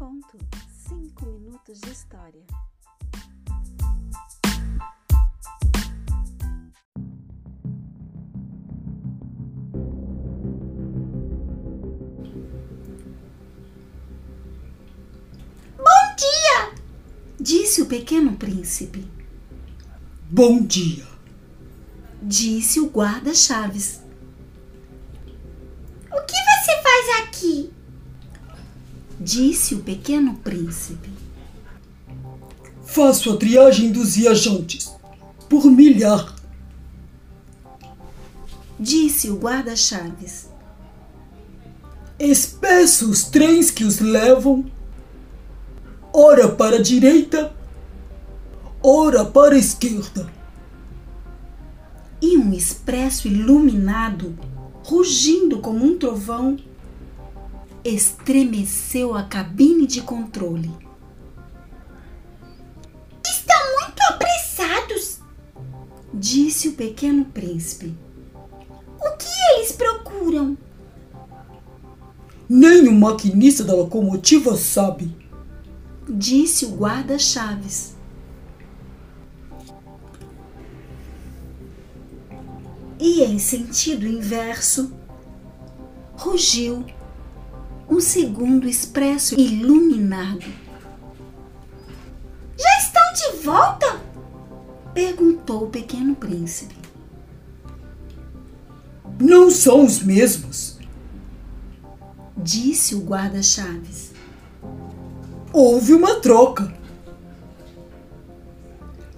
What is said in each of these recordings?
minuto, cinco minutos de história. Bom dia! Disse o pequeno príncipe. Bom dia. Disse o guarda-chaves. O que você faz aqui? Disse o pequeno príncipe. Faço a triagem dos viajantes por milhar. Disse o guarda-chaves. Espeço os trens que os levam, ora para a direita, ora para a esquerda. E um expresso iluminado, rugindo como um trovão, estremeceu a cabine de controle. Estão muito apressados. Disse o pequeno príncipe. O que eles procuram? Nem o maquinista da locomotiva sabe. Disse o guarda-chaves. E em sentido inverso, rugiu um segundo expresso iluminado. Já estão de volta? Perguntou o pequeno príncipe. Não são os mesmos. Disse o guarda-chaves. Houve uma troca.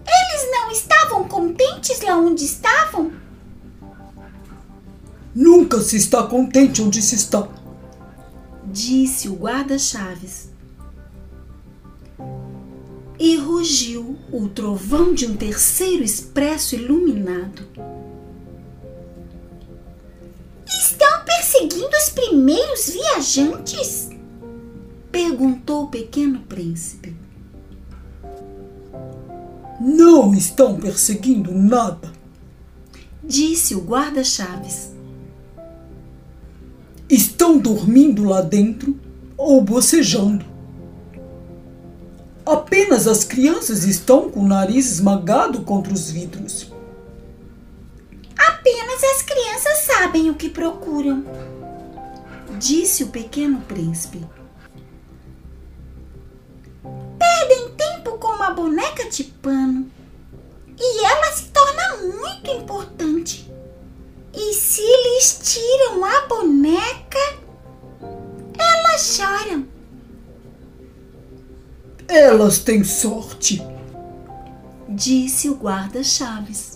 Eles não estavam contentes lá onde estavam? Nunca se está contente onde se está. Disse o guarda-chaves. E rugiu o trovão de um terceiro expresso iluminado. Estão perseguindo os primeiros viajantes? Perguntou o pequeno príncipe. Não estão perseguindo nada. Disse o guarda-chaves. Estão dormindo lá dentro ou bocejando. Apenas as crianças estão com o nariz esmagado contra os vidros. Apenas as crianças sabem o que procuram. Disse o pequeno príncipe. Perdem tempo com uma boneca de pano elas choram. Elas têm sorte. Disse o guarda-chaves.